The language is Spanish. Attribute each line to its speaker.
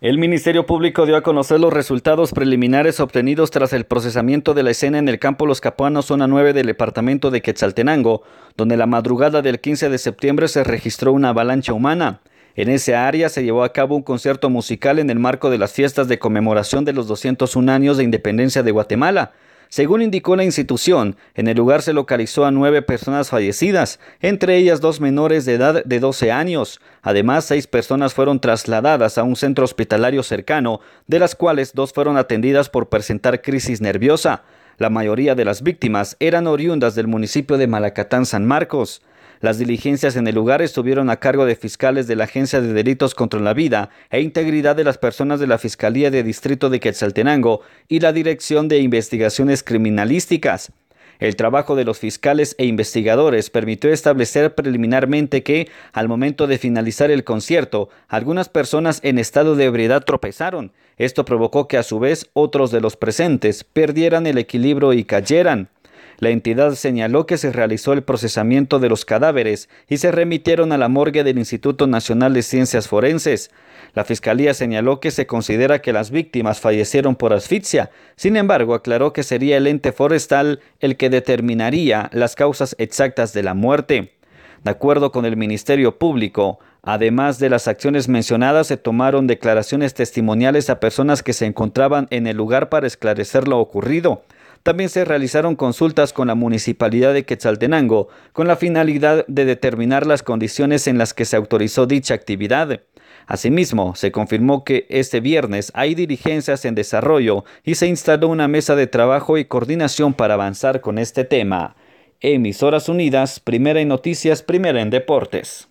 Speaker 1: El Ministerio Público dio a conocer los resultados preliminares obtenidos tras el procesamiento de la escena en el campo Los Capuanos, zona 9 del departamento de Quetzaltenango, donde la madrugada del 15 de septiembre se registró una avalancha humana. En esa área se llevó a cabo un concierto musical en el marco de las fiestas de conmemoración de los 201 años de independencia de Guatemala. Según indicó la institución, en el lugar se localizó a nueve personas fallecidas, entre ellas dos menores de edad de 12 años. Además, seis personas fueron trasladadas a un centro hospitalario cercano, de las cuales dos fueron atendidas por presentar crisis nerviosa. La mayoría de las víctimas eran oriundas del municipio de Malacatán San Marcos. Las diligencias en el lugar estuvieron a cargo de fiscales de la Agencia de Delitos contra la Vida e Integridad de las Personas de la Fiscalía de Distrito de Quetzaltenango y la Dirección de Investigaciones Criminalísticas. El trabajo de los fiscales e investigadores permitió establecer preliminarmente que, al momento de finalizar el concierto, algunas personas en estado de ebriedad tropezaron. Esto provocó que a su vez otros de los presentes perdieran el equilibrio y cayeran. La entidad señaló que se realizó el procesamiento de los cadáveres y se remitieron a la morgue del Instituto Nacional de Ciencias Forenses. La Fiscalía señaló que se considera que las víctimas fallecieron por asfixia. Sin embargo, aclaró que sería el ente forestal el que determinaría las causas exactas de la muerte. De acuerdo con el Ministerio Público, Además de las acciones mencionadas, se tomaron declaraciones testimoniales a personas que se encontraban en el lugar para esclarecer lo ocurrido. También se realizaron consultas con la Municipalidad de Quetzaltenango con la finalidad de determinar las condiciones en las que se autorizó dicha actividad. Asimismo, se confirmó que este viernes hay diligencias en desarrollo y se instaló una mesa de trabajo y coordinación para avanzar con este tema. Emisoras Unidas, primera en noticias, primera en deportes.